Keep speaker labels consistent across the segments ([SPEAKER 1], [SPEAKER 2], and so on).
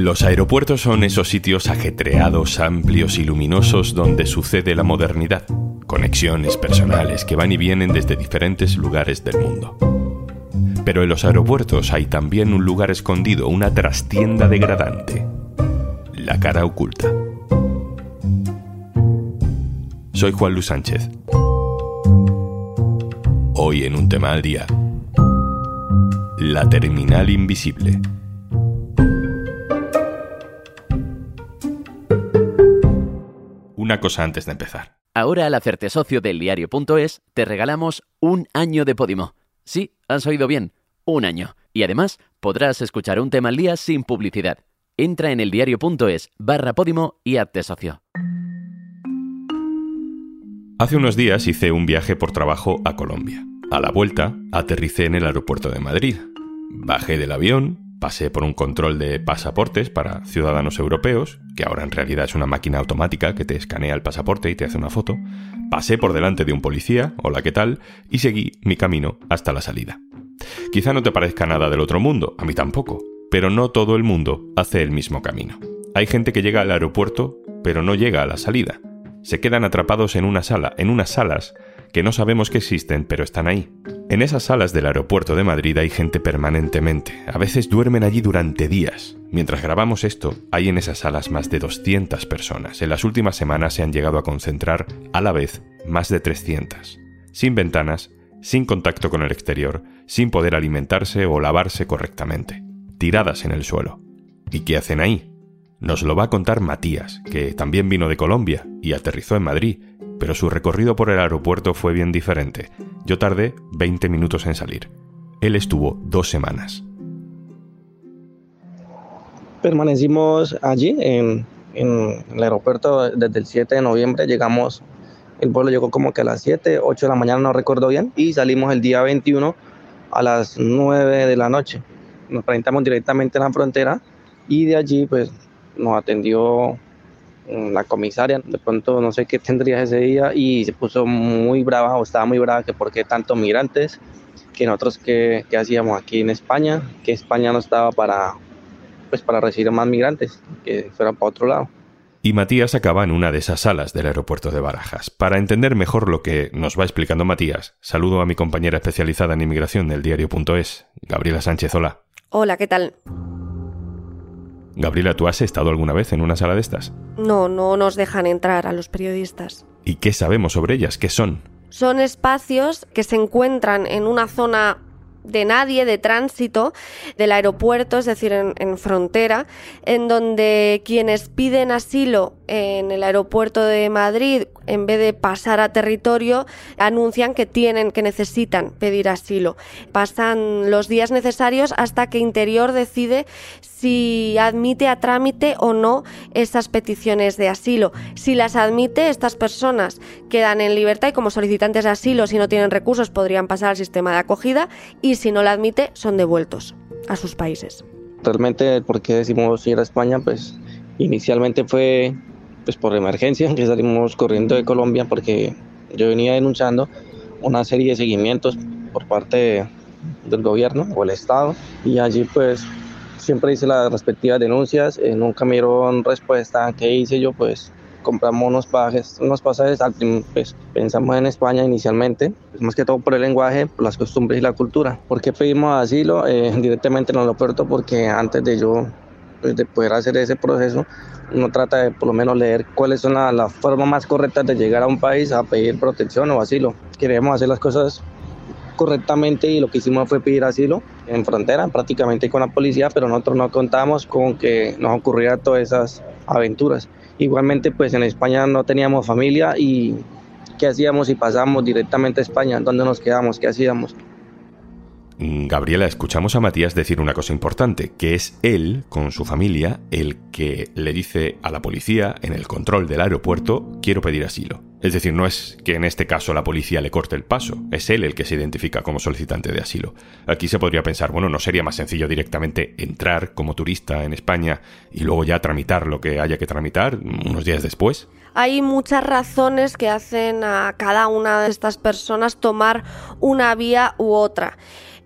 [SPEAKER 1] Los aeropuertos son esos sitios ajetreados, amplios y luminosos donde sucede la modernidad, conexiones personales que van y vienen desde diferentes lugares del mundo. Pero en los aeropuertos hay también un lugar escondido, una trastienda degradante, la cara oculta. Soy Juan Luis Sánchez. Hoy en un tema al día, la terminal invisible. Una cosa antes de empezar.
[SPEAKER 2] Ahora al hacerte socio del diario.es te regalamos un año de Podimo. Sí, has oído bien, un año. Y además podrás escuchar un tema al día sin publicidad. Entra en eldiario.es barra Podimo y hazte socio.
[SPEAKER 1] Hace unos días hice un viaje por trabajo a Colombia. A la vuelta, aterricé en el aeropuerto de Madrid. Bajé del avión, pasé por un control de pasaportes para ciudadanos europeos, que ahora en realidad es una máquina automática que te escanea el pasaporte y te hace una foto, pasé por delante de un policía, hola, ¿qué tal? y seguí mi camino hasta la salida. Quizá no te parezca nada del otro mundo, a mí tampoco, pero no todo el mundo hace el mismo camino. Hay gente que llega al aeropuerto, pero no llega a la salida. Se quedan atrapados en una sala, en unas salas que no sabemos que existen, pero están ahí. En esas salas del aeropuerto de Madrid hay gente permanentemente. A veces duermen allí durante días. Mientras grabamos esto, hay en esas salas más de 200 personas. En las últimas semanas se han llegado a concentrar a la vez más de 300. Sin ventanas, sin contacto con el exterior, sin poder alimentarse o lavarse correctamente. Tiradas en el suelo. ¿Y qué hacen ahí? Nos lo va a contar Matías, que también vino de Colombia y aterrizó en Madrid, pero su recorrido por el aeropuerto fue bien diferente. Yo tardé 20 minutos en salir. Él estuvo dos semanas.
[SPEAKER 3] Permanecimos allí en, el aeropuerto desde el 7 de noviembre. Llegamos, el vuelo llegó como que a las 7, 8 de la mañana, no recuerdo bien, y salimos el día 21 a las 9 de la noche. Nos presentamos directamente en la frontera y de allí pues nos atendió la comisaria, de pronto no sé qué tendría ese día y se puso muy brava o estaba muy brava que por qué tantos migrantes, que nosotros qué, hacíamos aquí en España, que España no estaba para, pues para recibir más migrantes, que fueran para otro lado.
[SPEAKER 1] Y Matías acaba en una de esas salas del aeropuerto de Barajas. Para entender mejor lo que nos va explicando Matías, saludo a mi compañera especializada en inmigración del diario.es, Gabriela Sánchez. Hola.
[SPEAKER 4] Hola, ¿qué tal?
[SPEAKER 1] Gabriela, ¿tú has estado alguna vez en una sala de estas?
[SPEAKER 4] No, no nos dejan entrar a los periodistas.
[SPEAKER 1] ¿Y qué sabemos sobre ellas? ¿Qué son?
[SPEAKER 4] Son espacios que se encuentran en una zona de nadie, de tránsito del aeropuerto, es decir, en, frontera, en donde quienes piden asilo en el aeropuerto de Madrid, en vez de pasar a territorio, anuncian que tienen, que necesitan pedir asilo. Pasan los días necesarios hasta que Interior decide si admite a trámite o no esas peticiones de asilo. Si las admite, estas personas quedan en libertad y como solicitantes de asilo, si no tienen recursos, podrían pasar al sistema de acogida y si no la admite, son devueltos a sus países.
[SPEAKER 3] Realmente, ¿por qué decimos ir a España? Pues inicialmente fue pues por emergencia que salimos corriendo de Colombia porque yo venía denunciando una serie de seguimientos por parte del gobierno o el Estado y allí pues siempre hice las respectivas denuncias, eh, nunca me dieron respuesta, ¿qué hice yo? Pues compramos unos pasajes, unos pasajes pues, pensamos en España inicialmente, pues, más que todo por el lenguaje, las costumbres y la cultura. ¿Por qué pedimos asilo eh, directamente en el aeropuerto? Porque antes de yo pues, de poder hacer ese proceso, uno trata de por lo menos leer cuáles son las la formas más correctas de llegar a un país a pedir protección o asilo. Queremos hacer las cosas correctamente y lo que hicimos fue pedir asilo en frontera, prácticamente con la policía, pero nosotros no contamos con que nos ocurrieran todas esas aventuras. Igualmente, pues en España no teníamos familia y ¿qué hacíamos si pasamos directamente a España? ¿Dónde nos quedamos? ¿Qué hacíamos?
[SPEAKER 1] Mm, Gabriela, escuchamos a Matías decir una cosa importante, que es él, con su familia, el que le dice a la policía en el control del aeropuerto, quiero pedir asilo. Es decir, no es que en este caso la policía le corte el paso, es él el que se identifica como solicitante de asilo. Aquí se podría pensar, bueno, ¿no sería más sencillo directamente entrar como turista en España y luego ya tramitar lo que haya que tramitar unos días después?
[SPEAKER 4] Hay muchas razones que hacen a cada una de estas personas tomar una vía u otra.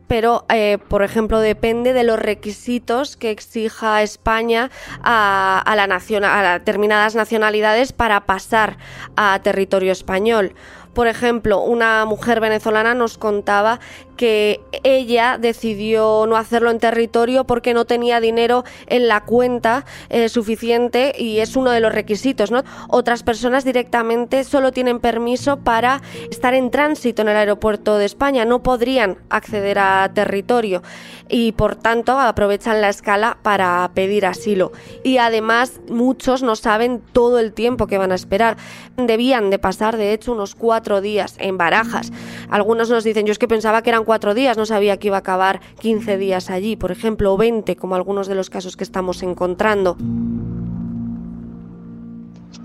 [SPEAKER 4] Pero, eh, por ejemplo, depende de los requisitos que exija España a, a, la a determinadas nacionalidades para pasar a territorio español. Por ejemplo, una mujer venezolana nos contaba que ella decidió no hacerlo en territorio porque no tenía dinero en la cuenta eh, suficiente y es uno de los requisitos. Otras personas directamente solo tienen permiso para estar en tránsito en el aeropuerto de España, no podrían acceder a territorio y por tanto aprovechan la escala para pedir asilo. Y además muchos no saben todo el tiempo que van a esperar. Debían de pasar de hecho unos cuatro días en barajas. Algunos nos dicen, yo es que pensaba que eran cuatro días, no sabía que iba a acabar 15 días allí, por ejemplo, o 20, como algunos de los casos que estamos encontrando.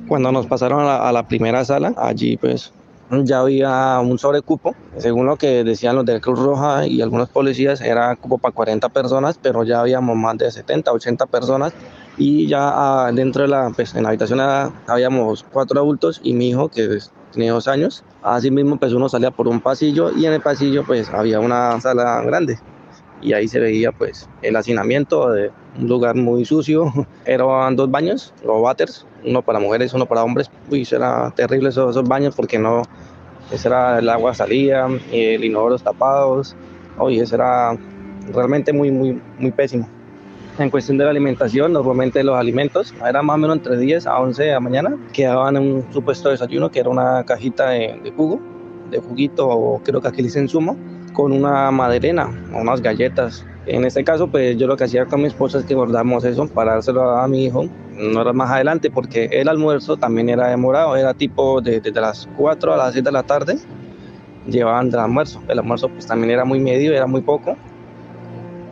[SPEAKER 3] Cuando nos pasaron a la, primera sala, allí pues ya había un sobrecupo. Según lo que decían los de Cruz Roja y algunos policías, era cupo para 40 personas, pero ya habíamos más de 70, 80 personas. Y ya ah, dentro de la, pues, en la habitación habíamos cuatro adultos y mi hijo, que tenía dos años. Así mismo, pues uno salía por un pasillo y en el pasillo, pues había una sala grande. Y ahí se veía, pues, el hacinamiento de un lugar muy sucio. Eran dos baños, los waters, uno para mujeres, uno para hombres. Uy, era terrible esos, esos baños porque no, ese era el agua salía, el inodoro tapados. Oye, eso era realmente muy, muy, muy pésimo. En cuestión de la alimentación, normalmente los alimentos eran más o menos entre 10 a 11 de la mañana, quedaban en un supuesto desayuno que era una cajita de, jugo, de juguito o creo que aquí dicen zumo, con una maderena o unas galletas. En este caso, pues yo lo que hacía con mi esposa es que guardamos eso para dárselo a mi hijo. No era más adelante porque el almuerzo también era demorado, era tipo desde de, las 4 a las 6 de la tarde llevaban el almuerzo. El almuerzo pues también era muy medio, era muy poco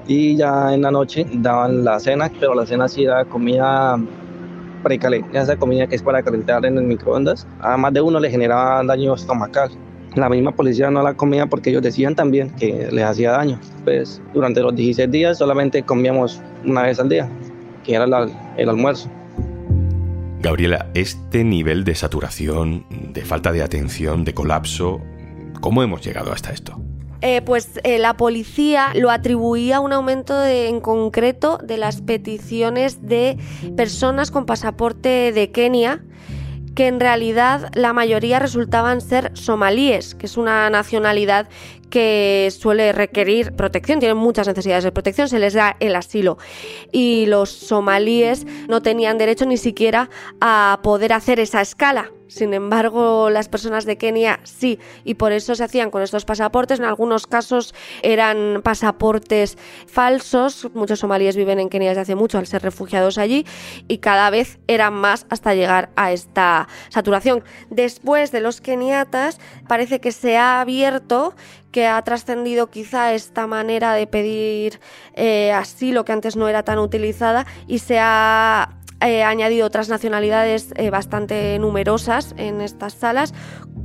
[SPEAKER 3] y ya en la noche daban la cena, pero la cena sí era comida precalentada, esa comida que es para calentar en el microondas. A más de uno le generaba daño estomacal. La misma policía no la comía porque ellos decían también que les hacía daño. Pues durante los 16 días solamente comíamos una vez al día, que era el almuerzo.
[SPEAKER 1] Gabriela, este nivel de saturación, de falta de atención, de colapso, ¿cómo hemos llegado hasta esto?
[SPEAKER 4] Eh, pues eh, la policía lo atribuía a un aumento en concreto de las peticiones de personas con pasaporte de Kenia que en realidad la mayoría resultaban ser somalíes, que es una nacionalidad que suele requerir protección, tienen muchas necesidades de protección, se les da el asilo. Y los somalíes no tenían derecho ni siquiera a poder hacer esa escala sin embargo, las personas de Kenia sí, y por eso se hacían con estos pasaportes. En algunos casos eran pasaportes falsos. Muchos somalíes viven en Kenia desde hace mucho al ser refugiados allí y cada vez eran más hasta llegar a esta saturación. Después de los keniatas, parece que se ha abierto que ha trascendido quizá esta manera de pedir eh, asilo que antes no era tan utilizada y se ha He añadido otras nacionalidades eh, bastante numerosas en estas salas,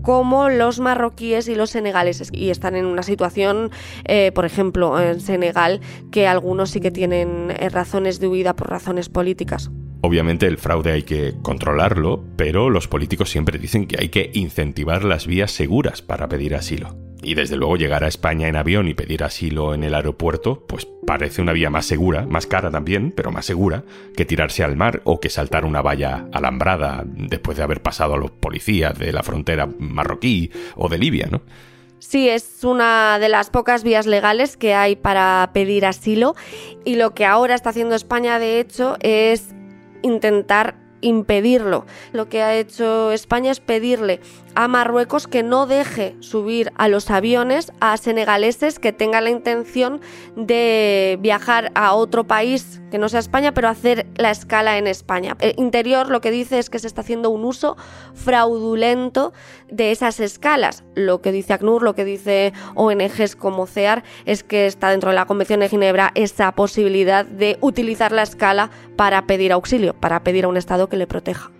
[SPEAKER 4] como los marroquíes y los senegaleses. Y están en una situación, eh, por ejemplo, en Senegal, que algunos sí que tienen eh, razones de huida por razones políticas.
[SPEAKER 1] Obviamente el fraude hay que controlarlo, pero los políticos siempre dicen que hay que incentivar las vías seguras para pedir asilo. Y desde luego llegar a España en avión y pedir asilo en el aeropuerto, pues parece una vía más segura, más cara también, pero más segura, que tirarse al mar o que saltar una valla alambrada después de haber pasado a los policías de la frontera marroquí o de Libia, ¿no?
[SPEAKER 4] Sí, es una de las pocas vías legales que hay para pedir asilo y lo que ahora está haciendo España, de hecho, es intentar impedirlo. Lo que ha hecho España es pedirle a Marruecos que no deje subir a los aviones a senegaleses que tengan la intención de viajar a otro país que no sea España, pero hacer la escala en España. El interior lo que dice es que se está haciendo un uso fraudulento de esas escalas. Lo que dice ACNUR, lo que dice ONGs como CEAR, es que está dentro de la Convención de Ginebra esa posibilidad de utilizar la escala para pedir auxilio, para pedir a un Estado que le proteja.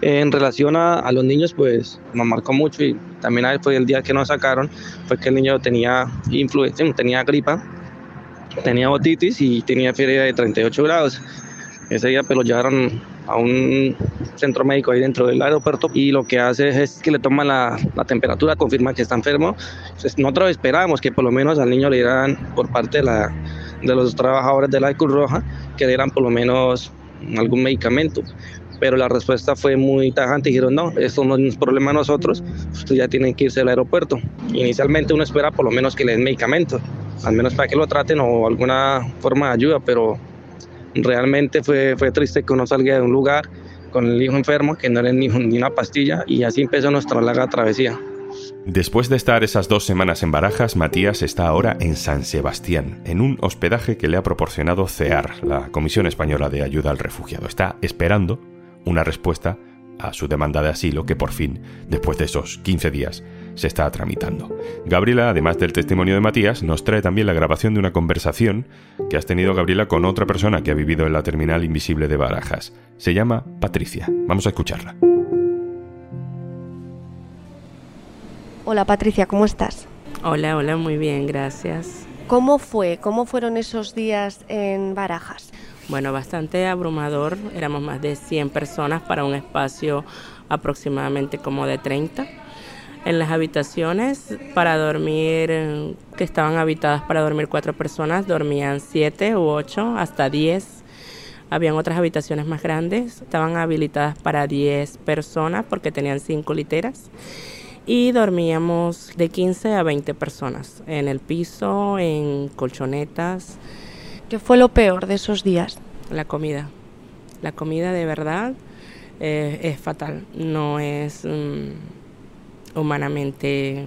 [SPEAKER 3] En relación a, los niños, pues me marcó mucho y también fue el día que nos sacaron, fue que el niño tenía influencia, tenía gripa, tenía otitis y tenía fiebre de 38 grados. Ese día pues lo llevaron a un centro médico ahí dentro del aeropuerto y lo que hace es que le toma la, temperatura, confirma que está enfermo. Entonces, nosotros esperábamos que por lo menos al niño le dieran por parte de los trabajadores de la Cruz Roja que le dieran por lo menos algún medicamento pero la respuesta fue muy tajante. Dijeron, no, esto no es un problema de nosotros, ustedes ya tienen que irse al aeropuerto. Inicialmente uno espera por lo menos que le den medicamentos, al menos para que lo traten o alguna forma de ayuda, pero realmente fue, fue triste que uno salga de un lugar con el hijo enfermo, que no le ni, ni una pastilla, y así empezó nuestra larga travesía.
[SPEAKER 1] Después de estar esas dos semanas en Barajas, Matías está ahora en San Sebastián, en un hospedaje que le ha proporcionado CEAR, la Comisión Española de Ayuda al Refugiado. Está esperando una respuesta a su demanda de asilo que por fin, después de esos 15 días, se está tramitando. Gabriela, además del testimonio de Matías, nos trae también la grabación de una conversación que has tenido Gabriela con otra persona que ha vivido en la terminal invisible de Barajas. Se llama Patricia. Vamos a escucharla.
[SPEAKER 4] Hola Patricia, ¿cómo estás?
[SPEAKER 5] Hola, hola, muy bien, gracias.
[SPEAKER 4] ¿Cómo fue? ¿Cómo fueron esos días en Barajas?
[SPEAKER 5] Bueno, bastante abrumador. Éramos más de 100 personas para un espacio aproximadamente como de 30. En las habitaciones para dormir, que estaban habitadas para dormir cuatro personas, dormían 7 u 8, hasta 10. Habían otras habitaciones más grandes, estaban habilitadas para 10 personas porque tenían 5 literas. Y dormíamos de 15 a 20 personas en el piso, en colchonetas,
[SPEAKER 4] ¿Qué fue lo peor de esos días?
[SPEAKER 5] La comida. La comida de verdad eh, es fatal. No es mm, humanamente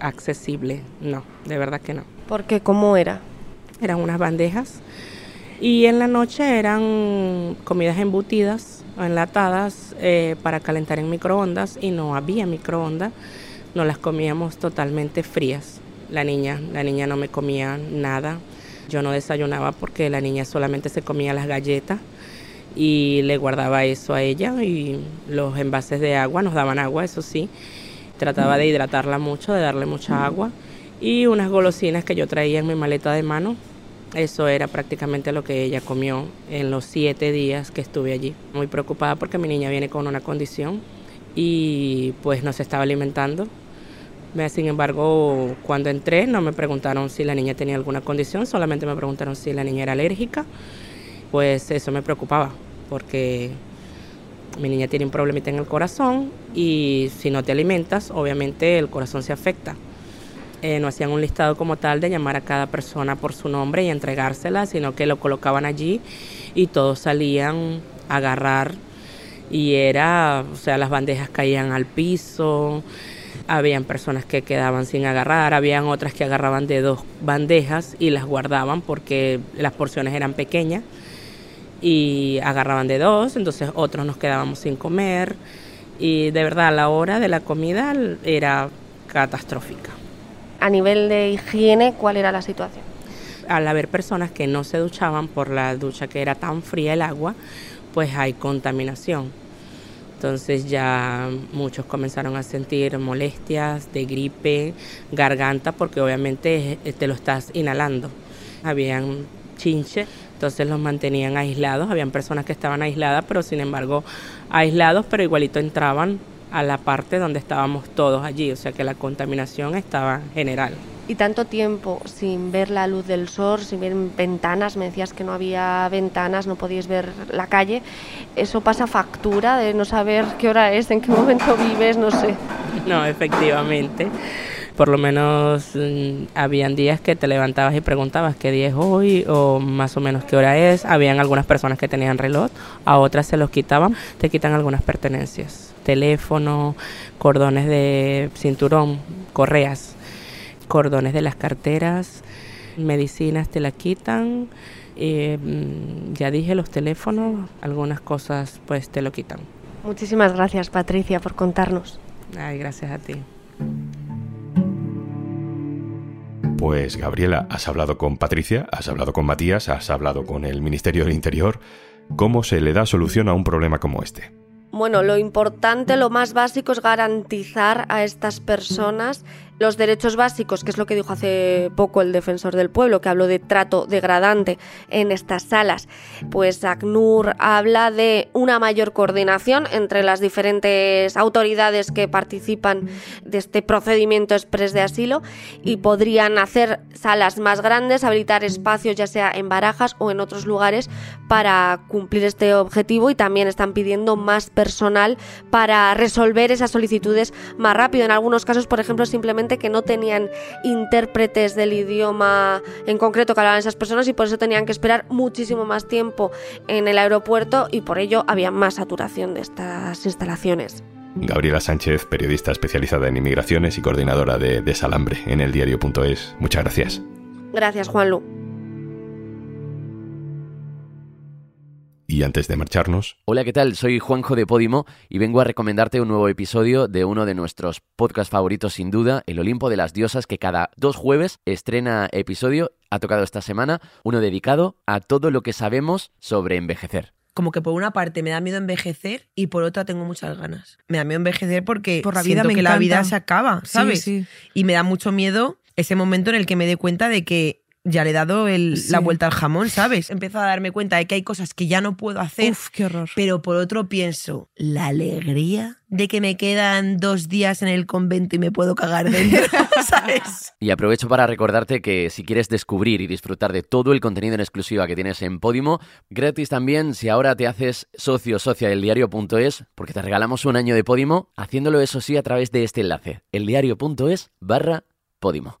[SPEAKER 5] accesible. No, de verdad que no.
[SPEAKER 4] ¿Por qué? ¿Cómo era?
[SPEAKER 5] Eran unas bandejas y en la noche eran comidas embutidas, enlatadas eh, para calentar en microondas y no había microondas. No las comíamos totalmente frías. La niña, la niña no me comía nada yo no desayunaba porque la niña solamente se comía las galletas y le guardaba eso a ella y los envases de agua, nos daban agua, eso sí. Trataba de hidratarla mucho, de darle mucha agua y unas golosinas que yo traía en mi maleta de mano. Eso era prácticamente lo que ella comió en los siete días que estuve allí. Muy preocupada porque mi niña viene con una condición y pues no se estaba alimentando sin embargo, cuando entré no me preguntaron si la niña tenía alguna condición, solamente me preguntaron si la niña era alérgica. Pues eso me preocupaba, porque mi niña tiene un problemita en el corazón y si no te alimentas, obviamente el corazón se afecta. Eh, no hacían un listado como tal de llamar a cada persona por su nombre y entregársela, sino que lo colocaban allí y todos salían a agarrar y era, o sea, las bandejas caían al piso, habían personas que quedaban sin agarrar, habían otras que agarraban de dos bandejas y las guardaban porque las porciones eran pequeñas y agarraban de dos, entonces otros nos quedábamos sin comer y de verdad la hora de la comida era catastrófica.
[SPEAKER 4] A nivel de higiene, ¿cuál era la situación?
[SPEAKER 5] Al haber personas que no se duchaban por la ducha que era tan fría el agua, pues hay contaminación entonces ya muchos comenzaron a sentir molestias de gripe, garganta, porque obviamente te lo estás inhalando. Habían chinche, entonces los mantenían aislados. Habían personas que estaban aisladas, pero sin embargo aislados, pero igualito entraban a la parte donde estábamos todos allí, o sea que la contaminación estaba general
[SPEAKER 4] y tanto tiempo sin ver la luz del sol, sin ver ventanas, me decías que no había ventanas, no podías ver la calle, eso pasa factura de no saber qué hora es, en qué momento vives, no sé.
[SPEAKER 5] No, efectivamente. Por lo menos mm, habían días que te levantabas y preguntabas qué día es hoy o más o menos qué hora es. Habían algunas personas que tenían reloj, a otras se los quitaban, te quitan algunas pertenencias, teléfono, cordones de cinturón, correas cordones de las carteras, medicinas te la quitan, eh, mm, ya dije los teléfonos, algunas cosas pues te lo quitan.
[SPEAKER 4] Muchísimas gracias Patricia por contarnos.
[SPEAKER 5] Ay, gracias a ti.
[SPEAKER 1] Pues Gabriela, has hablado con Patricia, has hablado con Matías, has hablado con el Ministerio del Interior. ¿Cómo se le da solución a un problema como este?
[SPEAKER 4] Bueno, lo importante, lo más básico es garantizar a estas personas los derechos básicos, que es lo que dijo hace poco el defensor del pueblo, que habló de trato degradante en estas salas, pues ACNUR habla de una mayor coordinación entre las diferentes autoridades que participan de este procedimiento express de asilo y podrían hacer salas más grandes, habilitar espacios ya sea en barajas o en otros lugares para cumplir este objetivo y también están pidiendo más personal para resolver esas solicitudes más rápido. En algunos casos, por ejemplo, simplemente que no tenían intérpretes del idioma en concreto que hablaban esas personas y por eso tenían que esperar muchísimo más tiempo en el aeropuerto y por ello había más saturación de estas instalaciones.
[SPEAKER 1] Gabriela Sánchez, periodista especializada en inmigraciones y coordinadora de Desalambre en el diario.es. Muchas gracias.
[SPEAKER 4] Gracias, Juanlu.
[SPEAKER 1] Y antes de marcharnos...
[SPEAKER 2] Hola, ¿qué tal? Soy Juanjo de Podimo y vengo a recomendarte un nuevo episodio de uno de nuestros podcasts favoritos sin duda, El Olimpo de las Diosas, que cada dos jueves estrena episodio. Ha tocado esta semana uno dedicado a todo lo que sabemos sobre envejecer
[SPEAKER 6] como que por una parte me da miedo envejecer y por otra tengo muchas ganas. Me da miedo envejecer porque
[SPEAKER 7] por la vida
[SPEAKER 6] siento
[SPEAKER 7] me
[SPEAKER 6] que la vida se acaba,
[SPEAKER 7] Sí,
[SPEAKER 6] ¿sabes?
[SPEAKER 7] sí.
[SPEAKER 6] Y me da mucho miedo ese momento en el que me dé cuenta de que ya le he dado el-
[SPEAKER 7] Sí.
[SPEAKER 6] la vuelta al jamón, ¿sabes? Empiezo a darme cuenta de que hay cosas que ya no puedo hacer,
[SPEAKER 7] Uf, qué horror.
[SPEAKER 6] pero por otro pienso, la alegría de que me quedan dos días en el convento y me puedo cagar dentro, ¿sabes?
[SPEAKER 2] Y aprovecho para recordarte que si quieres descubrir y disfrutar de todo el contenido en exclusiva que tienes en Podimo, gratis también si ahora te haces socio o socia del diario.es, porque te regalamos un año de Podimo, haciéndolo eso sí a través de este enlace, eldiario.es barra Podimo.